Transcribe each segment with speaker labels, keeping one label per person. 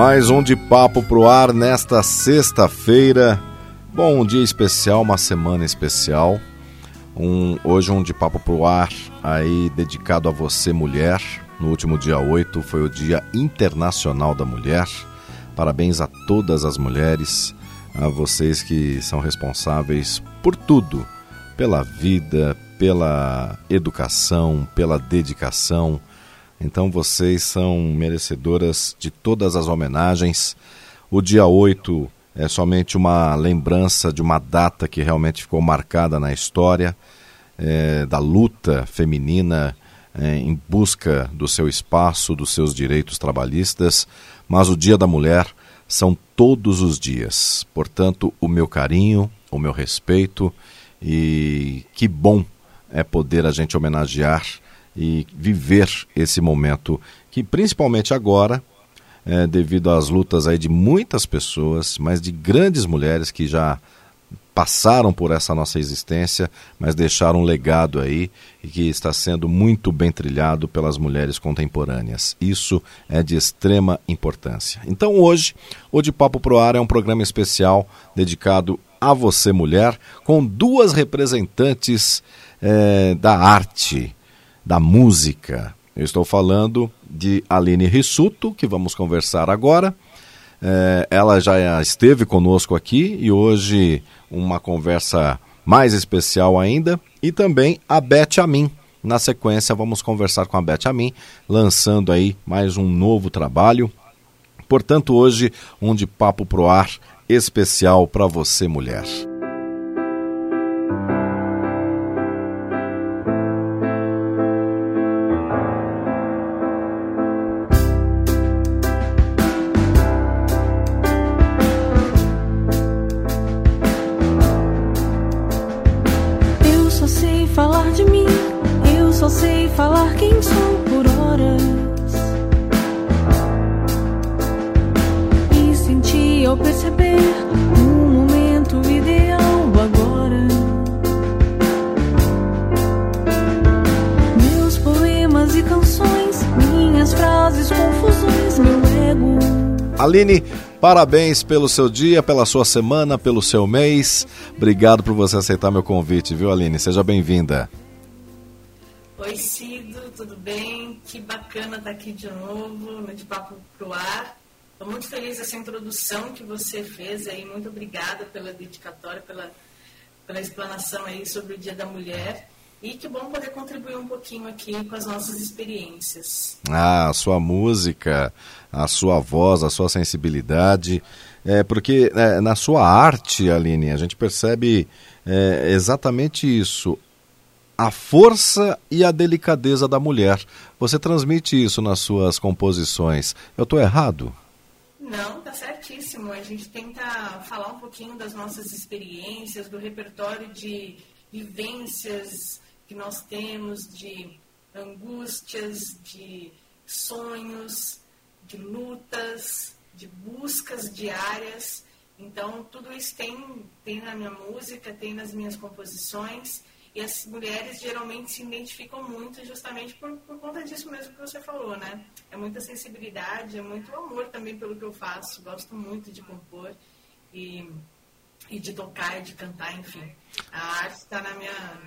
Speaker 1: Mais um de papo pro ar nesta sexta-feira. Bom, um dia especial, uma semana especial. Um, hoje um de papo pro ar aí dedicado a você mulher. No último dia 8 foi o Dia Internacional da Mulher. Parabéns a todas as mulheres, a vocês que são responsáveis por tudo, pela vida, pela educação, pela dedicação. Então vocês são merecedoras de todas as homenagens. O dia 8 é somente uma lembrança de uma data que realmente ficou marcada na história é, da luta feminina é, em busca do seu espaço, dos seus direitos trabalhistas. Mas o Dia da Mulher são todos os dias. Portanto, o meu carinho, o meu respeito e que bom é poder a gente homenagear e viver esse momento que principalmente agora, é, devido às lutas aí de muitas pessoas, mas de grandes mulheres que já passaram por essa nossa existência, mas deixaram um legado aí e que está sendo muito bem trilhado pelas mulheres contemporâneas. Isso é de extrema importância. Então hoje, o De Papo Pro Ar é um programa especial dedicado a você mulher, com duas representantes é, da arte, da música. Eu estou falando de Aline Rissuto, que vamos conversar agora. É, ela já esteve conosco aqui e hoje uma conversa mais especial ainda. E também a Beth Amin. Na sequência, vamos conversar com a Beth Amin, lançando aí mais um novo trabalho. Portanto, hoje, um de papo pro ar especial para você, mulher. Aline, parabéns pelo seu dia, pela sua semana, pelo seu mês. Obrigado por você aceitar meu convite, viu, Aline? Seja bem-vinda.
Speaker 2: Oi, Cido, tudo bem? Que bacana estar aqui de novo no De Papo Pro Ar. Estou muito feliz essa introdução que você fez aí. Muito obrigada pela dedicatória, pela, pela explanação aí sobre o Dia da Mulher. E que bom poder contribuir um pouquinho aqui com as nossas experiências.
Speaker 1: Ah, sua música, a sua voz, a sua sensibilidade. É, porque é, na sua arte, Aline, a gente percebe é, exatamente isso. A força e a delicadeza da mulher. Você transmite isso nas suas composições. Eu estou errado?
Speaker 2: Não, tá certíssimo. A gente tenta falar um pouquinho das nossas experiências, do repertório de vivências que nós temos, de angústias, de sonhos, de lutas, de buscas diárias. Então, tudo isso tem, tem na minha música, tem nas minhas composições. E as mulheres geralmente se identificam muito justamente por, por conta disso mesmo que você falou, né? É muita sensibilidade, é muito amor também pelo que eu faço. Gosto muito de compor e, e de tocar, e de cantar, enfim. A arte está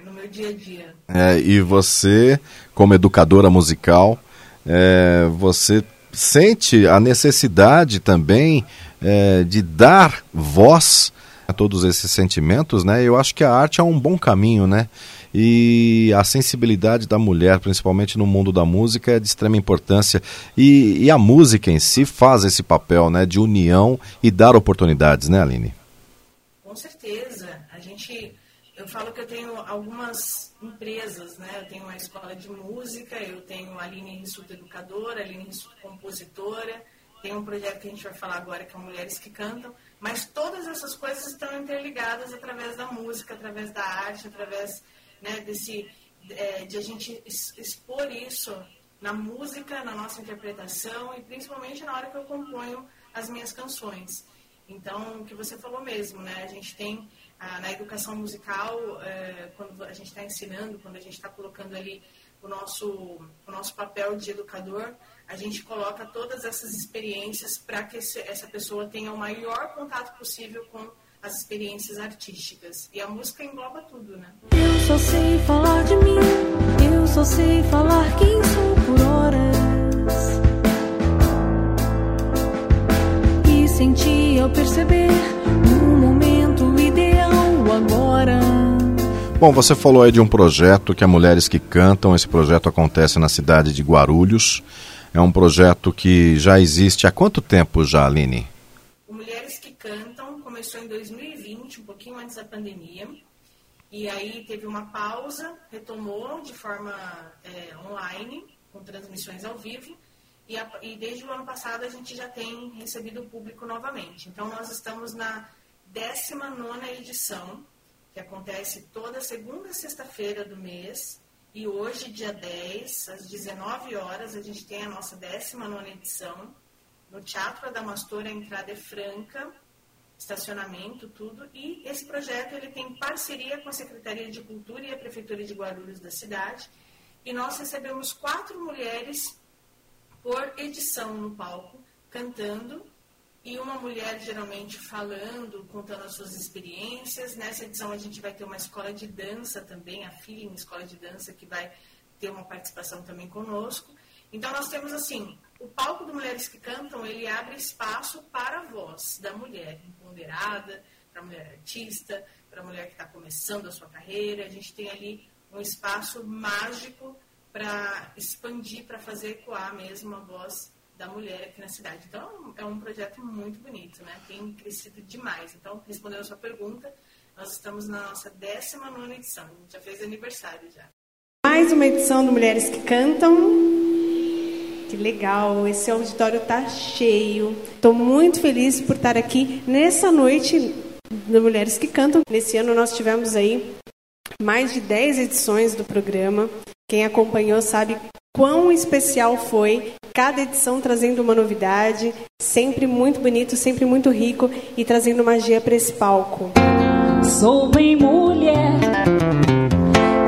Speaker 2: no meu dia a dia.
Speaker 1: É, e você, como educadora musical, é, você sente a necessidade também é, de dar voz a todos esses sentimentos, né? Eu acho que a arte é um bom caminho, né? E a sensibilidade da mulher, principalmente no mundo da música, é de extrema importância. E, e a música em si faz esse papel, né? De união e dar oportunidades, né, Aline?
Speaker 2: Com certeza. A gente, eu falo que eu tenho algumas empresas, né? Eu tenho uma escola de música, eu tenho a Aline Rissuto Educadora, a Aline Rissuto Compositora, tem um projeto que a gente vai falar agora que é Mulheres que Cantam, mas todas essas coisas estão interligadas através da música, através da arte, através né, desse, é, de a gente expor isso na música, na nossa interpretação e principalmente na hora que eu componho as minhas canções. Então, o que você falou mesmo, né? A gente tem ah, na educação musical, é, quando a gente está ensinando, quando a gente está colocando ali o nosso, o nosso papel de educador, a gente coloca todas essas experiências para que essa pessoa tenha o maior contato possível com as experiências artísticas. E a música engloba tudo, né?
Speaker 3: Eu só sei falar de mim, eu só sei falar quem sou por horas. E senti ao perceber
Speaker 1: Bom, você falou aí de um projeto que é Mulheres que Cantam. Esse projeto acontece na cidade de Guarulhos. É um projeto que já existe há quanto tempo já, Aline?
Speaker 2: Mulheres que Cantam começou em 2020, um pouquinho antes da pandemia. E aí teve uma pausa, retomou de forma é, online, com transmissões ao vivo. E, a, e, desde o ano passado a gente já tem recebido o público novamente. Então nós estamos na 19 edição, que acontece toda segunda sexta-feira do mês, e hoje, dia 10, às 19 horas, a gente tem a nossa 19 edição. No Teatro Adamastor, a entrada é franca, estacionamento, tudo. E esse projeto ele tem parceria com a Secretaria de Cultura e a Prefeitura de Guarulhos da cidade. E nós recebemos quatro mulheres por edição no palco, cantando e uma mulher geralmente falando, contando as suas experiências. Nessa edição a gente vai ter uma escola de dança também, a Feeling Escola de Dança, que vai ter uma participação também conosco. Então nós temos assim, o palco do Mulheres que Cantam, ele abre espaço para a voz da mulher empoderada, para a mulher artista, para a mulher que está começando a sua carreira. A gente tem ali um espaço mágico para expandir, para fazer ecoar mesmo a voz da mulher aqui na cidade. Então, é um projeto muito bonito, né? Tem crescido demais. Então, respondendo a sua pergunta, nós estamos na nossa 19 edição. A gente já fez aniversário já.
Speaker 4: Mais uma edição do Mulheres que Cantam. Que legal, esse auditório está cheio. Estou muito feliz por estar aqui nessa noite do Mulheres que Cantam. Nesse ano nós tivemos aí mais de 10 edições do programa. Quem acompanhou sabe quão especial foi cada edição trazendo uma novidade, sempre muito bonito, sempre muito rico e trazendo magia para esse palco.
Speaker 5: Sou bem mulher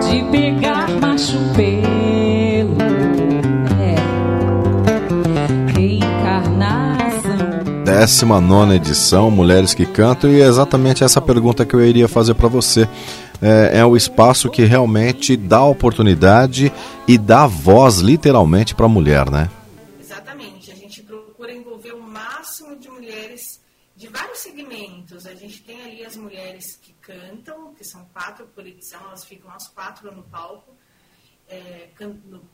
Speaker 5: de pegar macho pelo, é, reencarnação.
Speaker 1: 19 edição, Mulheres que Cantam, e é exatamente essa pergunta que eu iria fazer para você é, é o espaço que realmente dá oportunidade e dá voz literalmente para a mulher, né?
Speaker 2: Exatamente. A gente procura envolver o máximo de mulheres de vários segmentos. A gente tem ali as mulheres que cantam, que são quatro por edição, elas ficam as quatro no palco. É,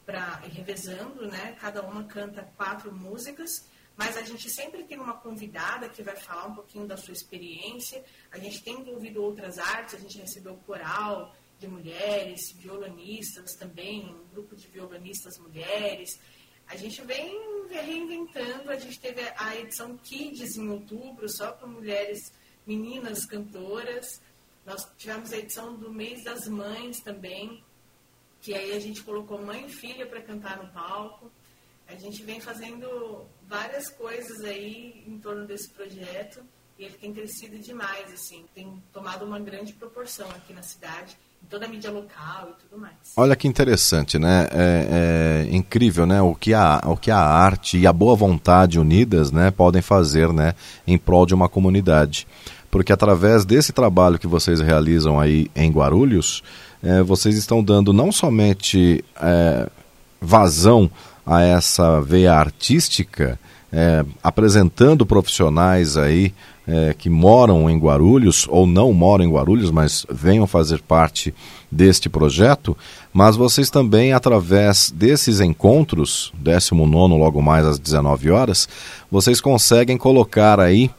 Speaker 2: pra, revezando, né? Cada uma canta quatro músicas mas a gente sempre tem uma convidada que vai falar um pouquinho da sua experiência. A gente tem envolvido outras artes, a gente recebeu coral de mulheres, violonistas também, um grupo de violonistas mulheres. A gente vem reinventando, a gente teve a edição Kids em outubro, só para mulheres, meninas cantoras. Nós tivemos a edição do mês das mães também, que aí a gente colocou mãe e filha para cantar no palco. A gente vem fazendo várias coisas aí em torno desse projeto e ele tem crescido demais, assim, tem tomado uma grande proporção aqui na cidade, em toda a mídia local e tudo mais.
Speaker 1: Olha que interessante, né? É, é incrível, né? O que, a, o que a arte e a boa vontade unidas, né, podem fazer, né, em prol de uma comunidade. Porque através desse trabalho que vocês realizam aí em Guarulhos, é, vocês estão dando não somente é, vazão a essa veia artística, é, apresentando profissionais aí é, que moram em Guarulhos ou não moram em Guarulhos, mas venham fazer parte deste projeto, mas vocês também, através desses encontros, 19 logo mais às 19 horas, vocês conseguem colocar aí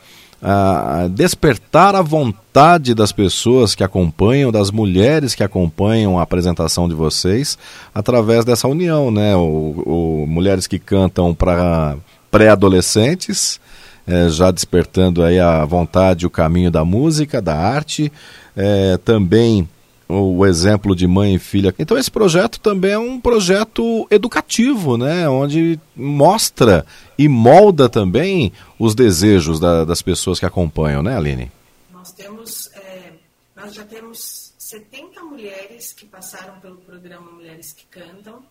Speaker 1: despertar a vontade das pessoas que acompanham, das mulheres que acompanham a apresentação de vocês, através dessa união, né? O, o mulheres que cantam para pré-adolescentes, eh, já despertando aí a vontade, o caminho da música, da arte, eh, também o exemplo de mãe e filha. Então esse projeto também é um projeto educativo, né? Onde mostra e molda também os desejos da, das pessoas que acompanham, né, Aline?
Speaker 2: Nós temos, é, nós já temos 70 mulheres que passaram pelo programa Mulheres que Cantam.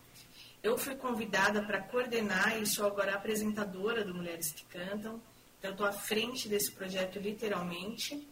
Speaker 2: Eu fui convidada para coordenar e sou agora apresentadora do Mulheres que Cantam. Então, estou à frente desse projeto literalmente.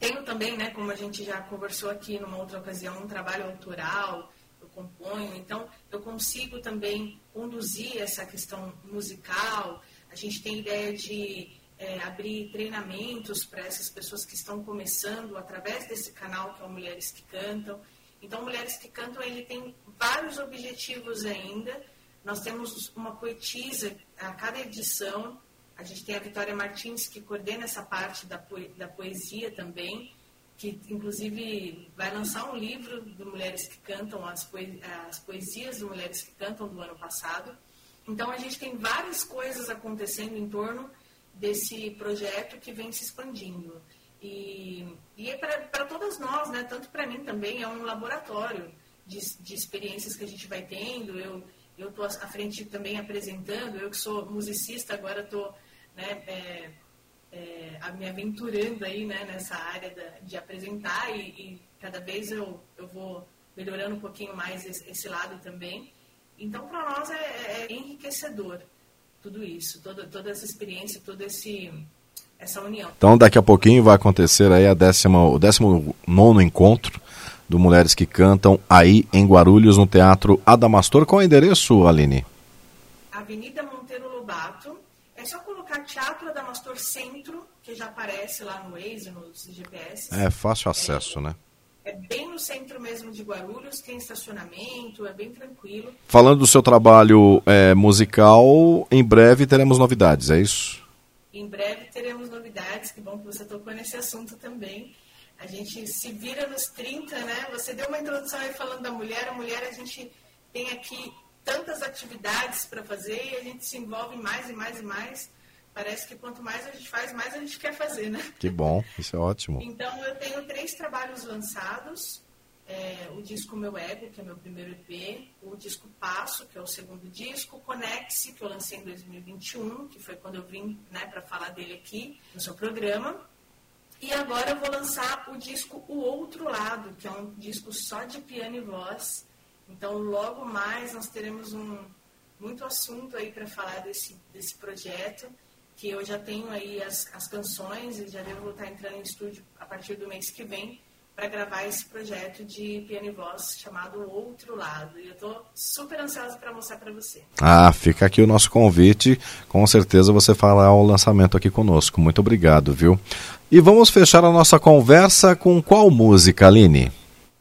Speaker 2: Tenho também, né, como a gente já conversou aqui numa outra ocasião, um trabalho autoral, eu componho, então eu consigo também conduzir essa questão musical. A gente tem ideia de é, abrir treinamentos para essas pessoas que estão começando através desse canal que é o Mulheres que Cantam. Então, Mulheres que Cantam, ele tem vários objetivos ainda. Nós temos uma poetisa a cada edição, a gente tem a Vitória Martins, que coordena essa parte da, da poesia também, que inclusive vai lançar um livro de Mulheres que Cantam, as, poe as poesias de Mulheres que Cantam do ano passado. Então a gente tem várias coisas acontecendo em torno desse projeto que vem se expandindo. E, e é para todas nós, né? tanto para mim também, é um laboratório de, de experiências que a gente vai tendo. Eu estou à frente também apresentando, eu que sou musicista, agora estou né, é, é, me aventurando aí né, nessa área da, de apresentar e, e, cada vez eu, eu vou melhorando um pouquinho mais esse, esse lado também. Então, para nós é, é, é, enriquecedor tudo isso, toda, toda essa experiência, toda esse, essa união.
Speaker 1: Então, daqui a pouquinho vai acontecer aí a décima, o 19 encontro do Mulheres que Cantam aí em Guarulhos, no Teatro Adamastor. Qual é o endereço, Aline?
Speaker 2: Avenida Monteiro Lobato, é só colocar Teatro Adamastor Centro, que já aparece lá no Waze, nos GPS.
Speaker 1: É fácil acesso, é, né?
Speaker 2: É bem no centro mesmo de Guarulhos, tem estacionamento, é bem tranquilo.
Speaker 1: Falando do seu trabalho é, musical, em breve teremos novidades, é isso?
Speaker 2: Em breve teremos novidades, que bom que você tocou nesse assunto também. A gente se vira nos 30, né? Você deu uma introdução aí falando da mulher, a mulher a gente tem aqui tantas atividades para fazer e a gente se envolve mais e mais e mais. Parece que quanto mais a gente faz, mais a gente quer fazer, né?
Speaker 1: Que bom, isso é ótimo.
Speaker 2: Então eu tenho três trabalhos lançados. É, o disco Meu Ego, que é meu primeiro EP, o disco Passo, que é o segundo disco, Conexe, que eu lancei em 2021, que foi quando eu vim né, para falar dele aqui no seu programa. E agora eu vou lançar o disco O Outro Lado, que é um disco só de piano e voz, então, logo mais nós teremos um, muito assunto aí para falar desse, desse projeto, que eu já tenho aí as, as canções e já devo estar entrando em estúdio a partir do mês que vem para gravar esse projeto de piano e voz chamado Outro Lado. E eu estou super ansiosa para mostrar para você.
Speaker 1: Ah, fica aqui o nosso convite. Com certeza você fará o lançamento aqui conosco. Muito obrigado, viu? E vamos fechar a nossa conversa com qual música, Aline?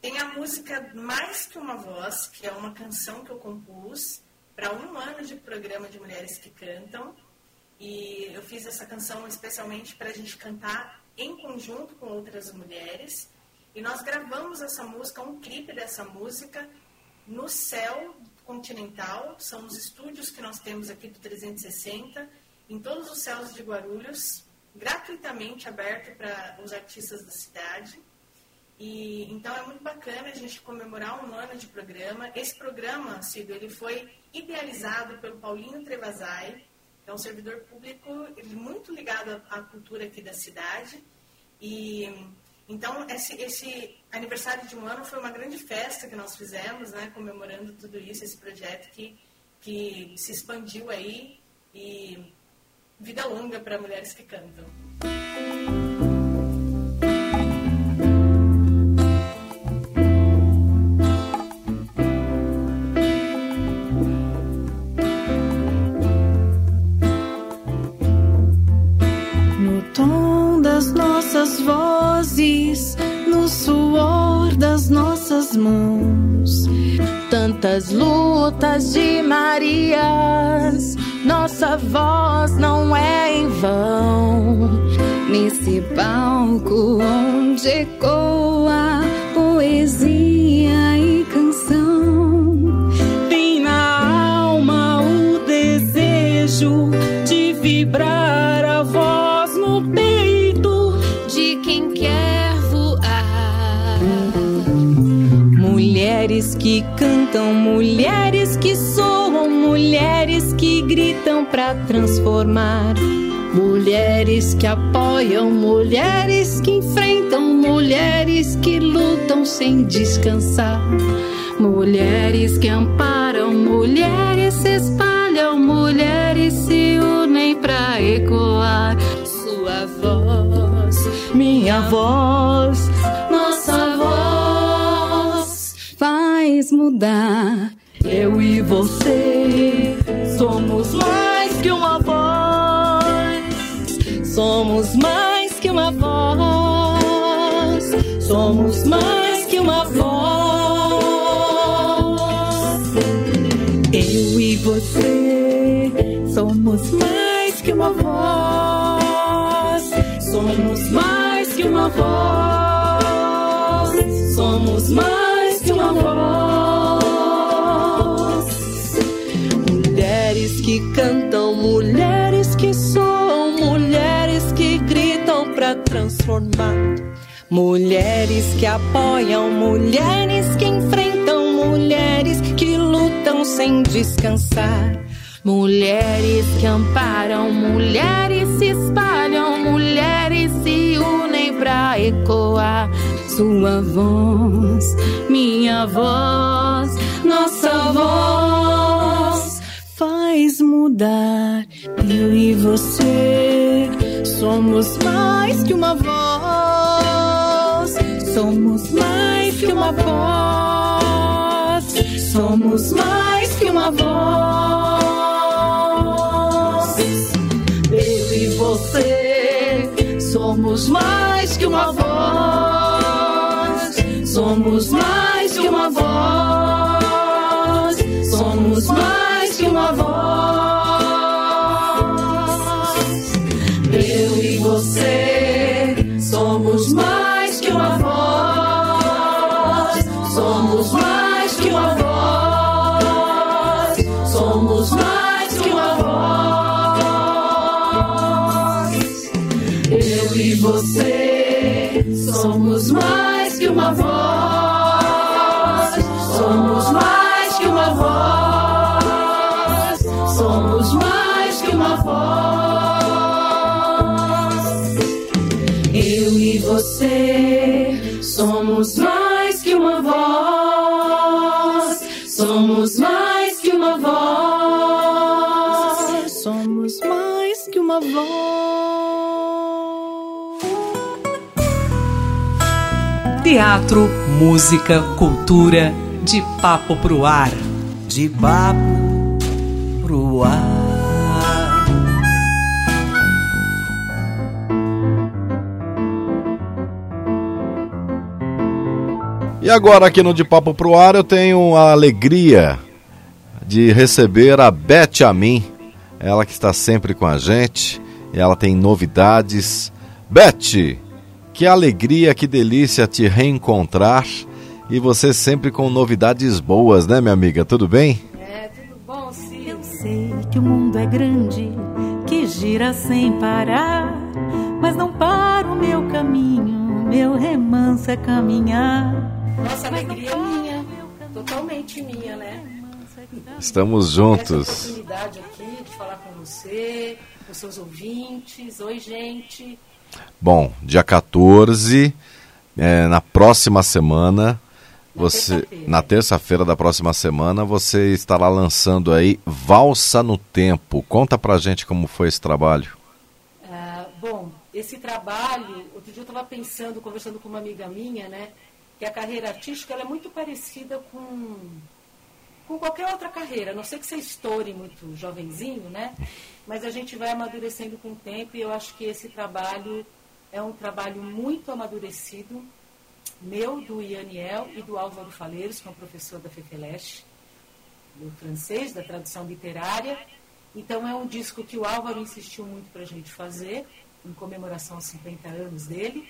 Speaker 2: Tem a música Mais Que Uma Voz, que é uma canção que eu compus para um ano de programa de mulheres que cantam. E eu fiz essa canção especialmente para a gente cantar em conjunto com outras mulheres. E nós gravamos essa música, um clipe dessa música, no céu continental. São os estúdios que nós temos aqui do 360, em todos os céus de Guarulhos, gratuitamente aberto para os artistas da cidade. E, então é muito bacana a gente comemorar um ano de programa. Esse programa, Cido, ele foi idealizado pelo Paulinho Trevazai, que é um servidor público muito ligado à, à cultura aqui da cidade. E então esse, esse, aniversário de um ano foi uma grande festa que nós fizemos, né, comemorando tudo isso, esse projeto que, que se expandiu aí e vida longa para mulheres que cantam.
Speaker 3: Tantas lutas de Marias, nossa voz não é em vão.
Speaker 6: nesse palco onde ecoa poesia e canção.
Speaker 7: Tem na alma o desejo de vibrar a voz no peito
Speaker 6: de quem quer voar.
Speaker 7: Mulheres que cantam, mulheres que soam, mulheres que gritam pra transformar.
Speaker 3: Mulheres que apoiam, mulheres que enfrentam, mulheres que lutam sem descansar. Mulheres que amparam, mulheres se espalham, mulheres se unem pra ecoar sua voz, minha voz,
Speaker 6: Mudar.
Speaker 3: Eu e você somos mais que uma voz. Somos mais que uma voz. Somos mais que uma voz. Eu e você somos mais que uma voz. Somos mais que uma voz. Somos mais transformar. Mulheres que apoiam, mulheres que enfrentam, mulheres que lutam sem descansar. Mulheres que amparam, mulheres se espalham, mulheres se unem pra ecoar sua voz, minha voz, nossa voz faz mudar. Eu e você somos mais que uma voz, somos mais que uma voz, somos mais que uma voz. Eu e você somos mais que uma voz, somos mais que uma voz, somos mais que uma voz. Somos mais que uma voz, somos mais que uma voz, somos mais que uma voz. Eu e você somos mais que uma voz,
Speaker 8: Teatro, música, cultura, de papo pro ar.
Speaker 9: de papo pro ar.
Speaker 1: E agora aqui no De Papo Pro Ar eu tenho a alegria de receber a Beth Amin, ela que está sempre com a gente, e ela tem novidades. Beth, que alegria, que delícia te reencontrar e você sempre com novidades boas, né, minha amiga? Tudo bem?
Speaker 10: É, tudo bom, Ciro?
Speaker 3: Eu sei que o mundo é grande, que gira sem parar, mas não para o meu caminho, meu remanso é caminhar.
Speaker 10: Nossa alegria é minha, totalmente minha, né?
Speaker 1: Estamos
Speaker 10: Essa
Speaker 1: juntos.
Speaker 10: oportunidade aqui de falar com você, com seus ouvintes. Oi, gente.
Speaker 1: Bom, dia 14, é, na próxima semana, você na terça-feira da próxima semana, você estará lançando aí Valsa no Tempo. Conta pra gente como foi esse trabalho.
Speaker 10: Ah, bom, esse trabalho, outro dia eu estava pensando, conversando com uma amiga minha, né? Que a carreira artística é muito parecida com, com qualquer outra carreira. A não sei que você estoure muito jovenzinho, né? Mas a gente vai amadurecendo com o tempo e eu acho que esse trabalho é um trabalho muito amadurecido, meu, do Ianiel e do Álvaro Faleiros, que é um professor da FEFELESH, do francês, da tradução literária. Então é um disco que o Álvaro insistiu muito para a gente fazer em comemoração aos 50 anos dele.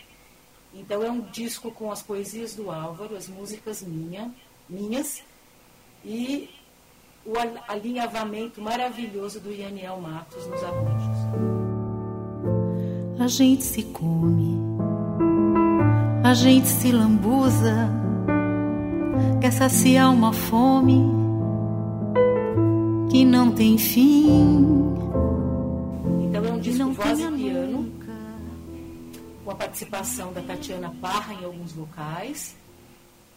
Speaker 10: Então é um disco com as poesias do Álvaro, as músicas minha, minhas e o alinhavamento maravilhoso do Ianiel Matos nos arranjos.
Speaker 3: A gente se come, a gente se lambuza, quer saciar uma fome que não tem fim.
Speaker 10: Então é um disco voz e piano, com a participação da Tatiana Parra em alguns vocais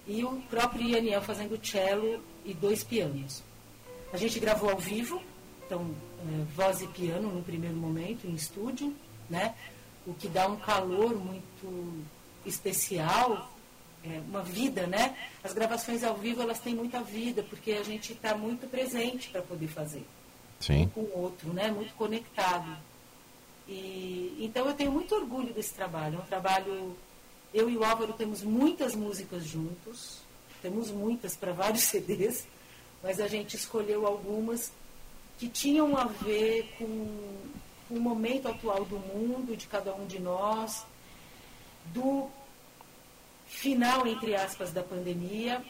Speaker 10: e o próprio Ianiel fazendo cello e dois pianos. A gente gravou ao vivo, então é, voz e piano no primeiro momento em estúdio, né? O que dá um calor muito especial, é, uma vida, né? As gravações ao vivo elas têm muita vida porque a gente está muito presente para poder fazer.
Speaker 1: Sim.
Speaker 10: Um com o outro, né? Muito conectado. E, então eu tenho muito orgulho desse trabalho. É um trabalho. Eu e o Álvaro temos muitas músicas juntos, temos muitas para vários CDs, mas a gente escolheu algumas que tinham a ver com, o momento atual do mundo, de cada um de nós, do final, entre aspas, da pandemia,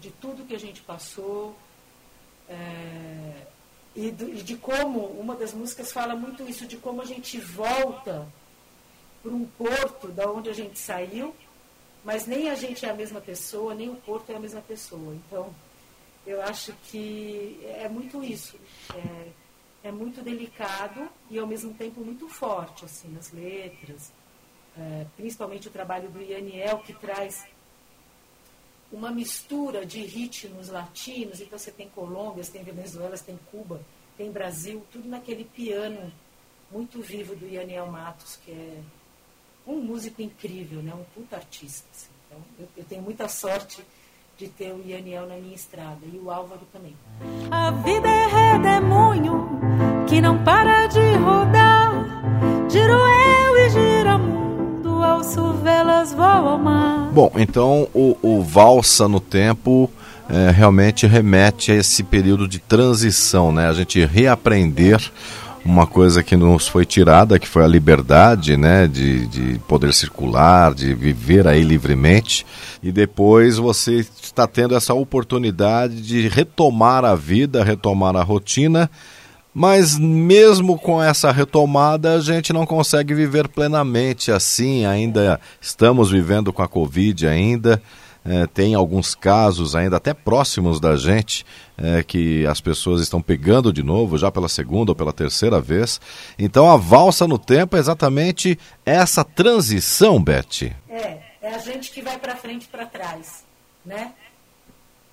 Speaker 10: de tudo que a gente passou. É, e, do, e, de como, uma das músicas fala muito isso, de como a gente volta para um porto da onde a gente saiu, mas nem a gente é a mesma pessoa, nem o porto é a mesma pessoa. Então, eu acho que é muito isso. É, é muito delicado e, ao mesmo tempo, muito forte, assim, nas letras. É, principalmente o trabalho do Ianiel, que traz uma mistura de ritmos latinos, então você tem Colômbia, você tem Venezuela, você tem Cuba, tem Brasil, tudo naquele piano muito vivo do Ianiel Matos, que é um músico incrível, né? um puta artista. Assim. Então, eu, eu, tenho muita sorte de ter o Ianiel na minha estrada, e o Álvaro também.
Speaker 3: A vida é redemoinho que não para de rodar, giro eu e gira mundo, alço velas, vou ao mar.
Speaker 1: Bom, então o, o Valsa no Tempo é, realmente remete a esse período de transição, né? A gente reaprender uma coisa que nos foi tirada, que foi a liberdade, né, de, de poder circular, de viver aí livremente, e depois você está tendo essa oportunidade de retomar a vida, retomar a rotina, mas mesmo com essa retomada, a gente não consegue viver plenamente assim, ainda estamos vivendo com a Covid ainda, é, tem alguns casos ainda até próximos da gente é, que as pessoas estão pegando de novo, já pela segunda ou pela terceira vez. Então a valsa no tempo é exatamente essa transição, Beth.
Speaker 10: É, é a gente que vai para frente e para trás, né?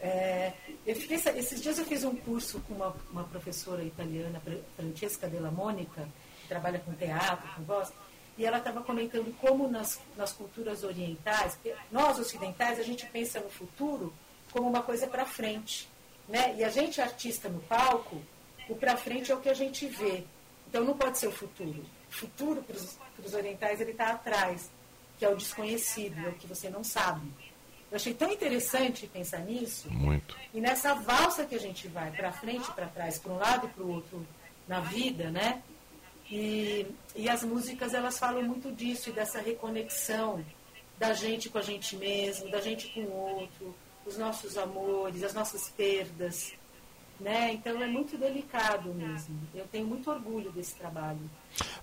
Speaker 10: É, eu fiquei, esses dias eu fiz um curso com uma, uma professora italiana, Francesca Della Monica, que trabalha com teatro, com voz, e ela estava comentando como nas, nas culturas orientais, nós ocidentais, a gente pensa no futuro como uma coisa para frente. Né? E a gente, artista no palco, o para frente é o que a gente vê. Então não pode ser o futuro. O futuro para os orientais ele está atrás, que é o desconhecido, é o que você não sabe. Eu achei tão interessante pensar nisso.
Speaker 1: Muito.
Speaker 10: E nessa valsa que a gente vai para frente para trás, para um lado e para o outro na vida, né? E, e as músicas elas falam muito disso e dessa reconexão da gente com a gente mesmo, da gente com o outro, os nossos amores, as nossas perdas. Né? Então é muito delicado mesmo. Eu tenho muito orgulho desse trabalho.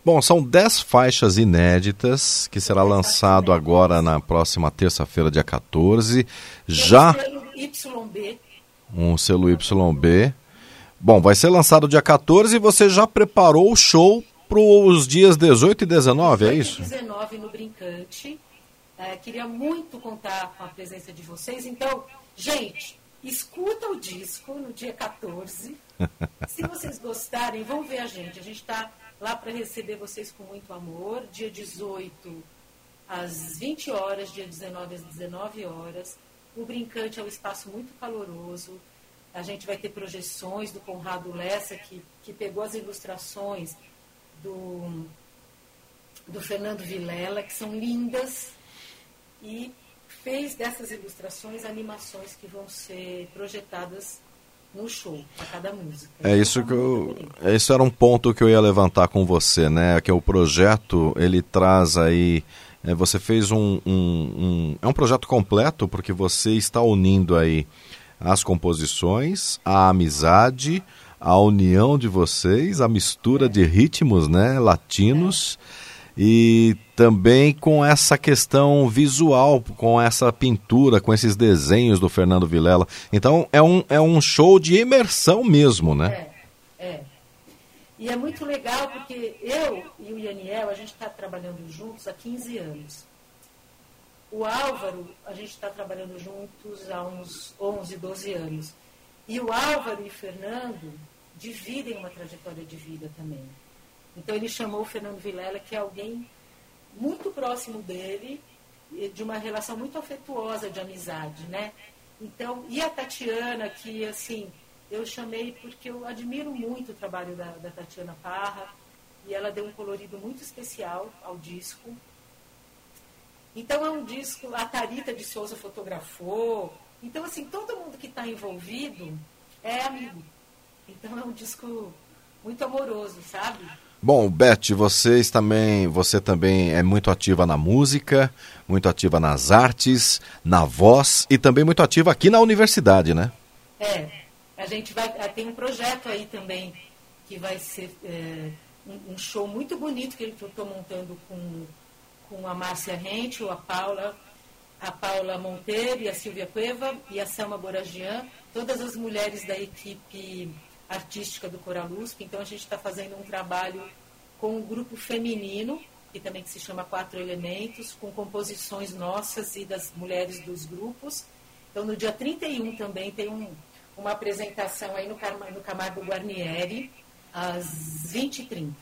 Speaker 1: Bom, são 10 faixas inéditas que será lançado agora na próxima terça-feira, dia 14. Já. Um selo YB. Bom, vai ser lançado dia 14 e você já preparou o show para os dias 18 e 19, 18 é isso?
Speaker 10: 19 no Brincante. É, queria muito contar com a presença de vocês. Então, gente, escuta o disco no dia 14. Se vocês gostarem, vão ver a gente. A gente está lá para receber vocês com muito amor. Dia 18 às 20 horas, dia 19 às 19 horas. O Brincante é um espaço muito caloroso. A gente vai ter projeções do Conrado Lessa, que, que pegou as ilustrações do, do Fernando Vilela, que são lindas, e fez dessas ilustrações animações que vão ser projetadas no show, a cada música.
Speaker 1: É isso que eu, isso era um ponto que eu ia levantar com você, né? Que o projeto ele traz aí, é, você fez um, um, um, é um projeto completo porque você está unindo aí as composições, a amizade, a união de vocês, a mistura de ritmos, né, latinos. E também com essa questão visual, com essa pintura, com esses desenhos do Fernando Vilela. Então é um, é um show de imersão mesmo, né?
Speaker 10: É, é. E é muito legal porque eu e o Yaniel, a gente está trabalhando juntos há 15 anos. O Álvaro, a gente está trabalhando juntos há uns 11, 12 anos. E o Álvaro e o Fernando dividem uma trajetória de vida também. Então ele chamou o Fernando Vilela, que é alguém muito próximo dele, de uma relação muito afetuosa de amizade, né? Então, e a Tatiana, que assim, eu chamei porque eu admiro muito o trabalho da, da Tatiana Parra, e ela deu um colorido muito especial ao disco. Então é um disco, a Tarita de Souza fotografou. Então, assim, todo mundo que está envolvido é amigo. Então é um disco muito amoroso, sabe?
Speaker 1: Bom, Beth, vocês também, você também é muito ativa na música, muito ativa nas artes, na voz e também muito ativa aqui na universidade, né?
Speaker 10: É, a gente vai tem um projeto aí também que vai ser é, um, um, show muito bonito que eu estou montando com, com a Márcia Rente, a Paula, a Paula Monteiro e a Silvia Cueva e a Selma Boragian, todas as mulheres da equipe artística do Coralusp. Então a gente está fazendo um trabalho com um grupo feminino, que também que se chama Quatro Elementos, com composições nossas e das mulheres dos grupos. Então no dia 31 também tem um, uma apresentação aí no Camargo Guarnieri, às 20h30.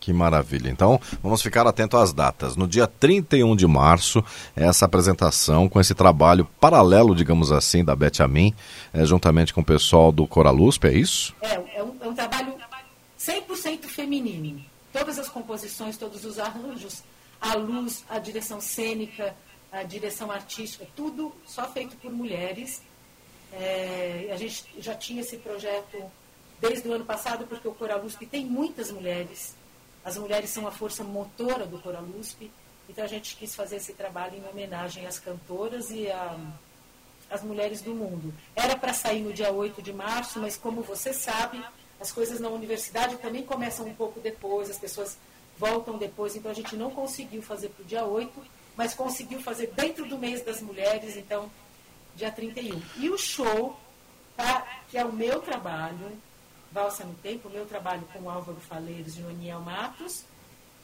Speaker 1: Que maravilha. Então, vamos ficar atento às datas. No dia 31 de março, essa apresentação com esse trabalho paralelo, digamos assim, da Beth Amin, é, juntamente com o pessoal do Coralusp, é isso?
Speaker 10: É, é um, é um trabalho 100% feminino. Todas as composições, todos os arranjos, a luz, a direção cênica, a direção artística, tudo só feito por mulheres. É, a gente já tinha esse projeto desde o ano passado, porque o Coralusp tem muitas mulheres as mulheres são a força motora do Coralusp, então a gente quis fazer esse trabalho em homenagem às cantoras e às mulheres do mundo. Era para sair no dia 8 de março, mas como você sabe, as coisas na universidade também começam um pouco depois, as pessoas voltam depois, então a gente não conseguiu fazer para o dia 8, mas conseguiu fazer dentro do mês das mulheres, então dia 31. E o show, tá, que é o meu trabalho, Valsa no Tempo, meu trabalho com o Álvaro Faleiros e o Aniel Matos,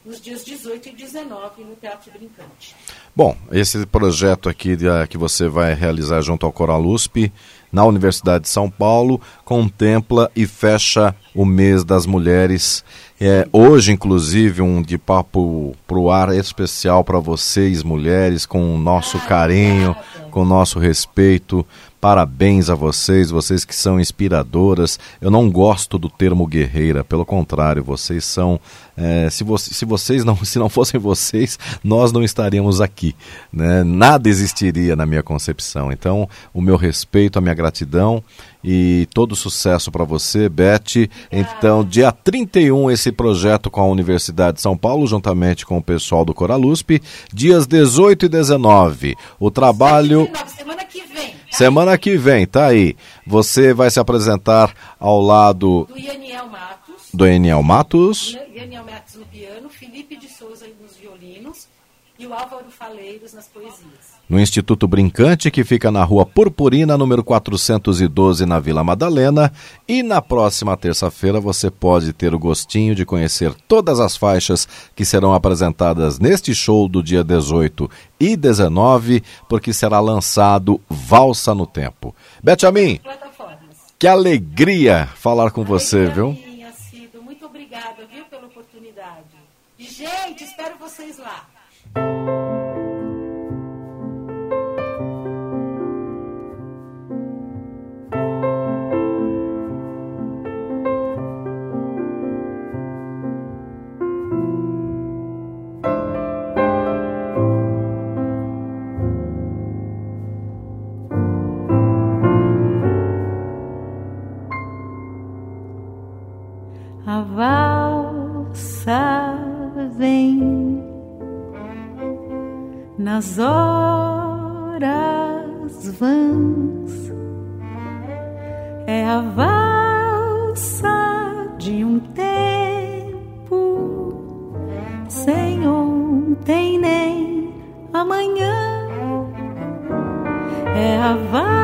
Speaker 10: nos dias 18 e 19 no Teatro Brincante.
Speaker 1: Bom, esse projeto aqui uh, que você vai realizar junto ao Coralusp na Universidade de São Paulo contempla e fecha o mês das mulheres. É, hoje, inclusive, um de papo pro ar especial para vocês, mulheres, com o nosso ah, carinho, com o nosso respeito Parabéns a vocês, vocês que são inspiradoras. Eu não gosto do termo guerreira, pelo contrário, vocês são. É, se, vo se vocês não, se não fossem vocês, nós não estaríamos aqui. Né? Nada existiria na minha concepção. Então, o meu respeito, a minha gratidão e todo sucesso para você, Beth. Então, dia 31, esse projeto com a Universidade de São Paulo, juntamente com o pessoal do Coralusp. Dias 18 e 19. O trabalho.
Speaker 10: Semana que vem.
Speaker 1: Semana que vem, tá aí. Você vai se apresentar ao lado
Speaker 10: do Yaniel Matos.
Speaker 1: Do Yaniel Matos.
Speaker 10: Yaniel Matos no piano, Felipe de Souza nos violinos e o Álvaro Faleiros nas poesias
Speaker 1: no Instituto Brincante, que fica na rua Purpurina, número 412, na Vila Madalena. E na próxima terça-feira você pode ter o gostinho de conhecer todas as faixas que serão apresentadas neste show do dia 18 e 19, porque será lançado Valsa no Tempo. Beth Amin, que alegria falar com você, viu?
Speaker 10: Minha, Muito obrigada, viu, pela oportunidade. Gente, espero vocês lá.
Speaker 5: Valsa vem nas horas vãs. É a valsa de um tempo sem ontem nem amanhã. É a valsa